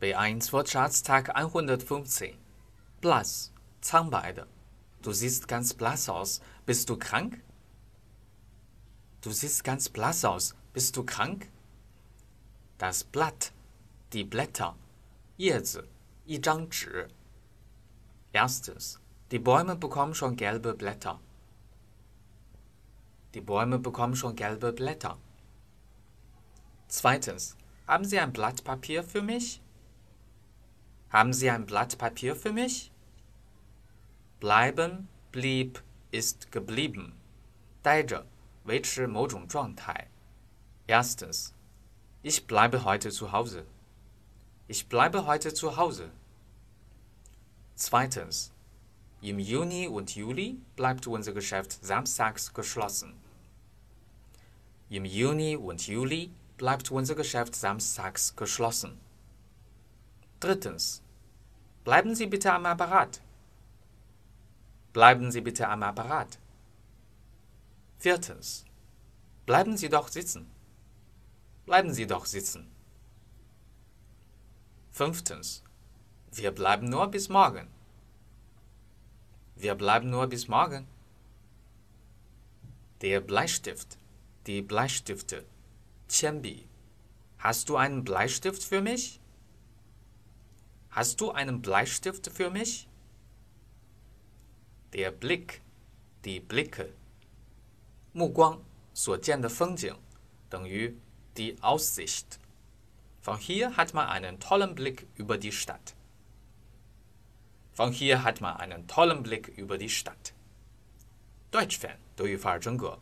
B1 Wortschatz Tag 115. Blass, 苍白的。Du siehst ganz blass aus. Bist du krank? Du siehst ganz blass aus. Bist du krank? Das Blatt, die Blätter, 叶子，一张纸。Erstens, die Bäume bekommen schon gelbe Blätter. Die Bäume bekommen schon gelbe Blätter. Zweitens, haben Sie ein Blatt Papier für mich? Haben Sie ein Blatt Papier für mich? Bleiben, blieb, ist geblieben. 待着，维持某种状态。Erstens, ich bleibe heute zu Hause. Ich bleibe heute zu Hause. Zweitens, im Juni und Juli bleibt unser Geschäft samstags geschlossen. Im Juni und Juli bleibt unser Geschäft samstags geschlossen. Drittens. Bleiben Sie bitte am Apparat. Bleiben Sie bitte am Apparat. Viertens. Bleiben Sie doch sitzen. Bleiben Sie doch sitzen. Fünftens. Wir bleiben nur bis morgen. Wir bleiben nur bis morgen. Der Bleistift. Die Bleistifte. 铅笔. Hast du einen Bleistift für mich? Hast du einen Bleistift für mich? Der Blick. Die Blicke. 目光所见的风景等于 die Aussicht. Von hier hat man einen tollen Blick über die Stadt. Von hier hat man einen tollen Blick über die Stadt. Deutsch-Fan 德语范儿真格。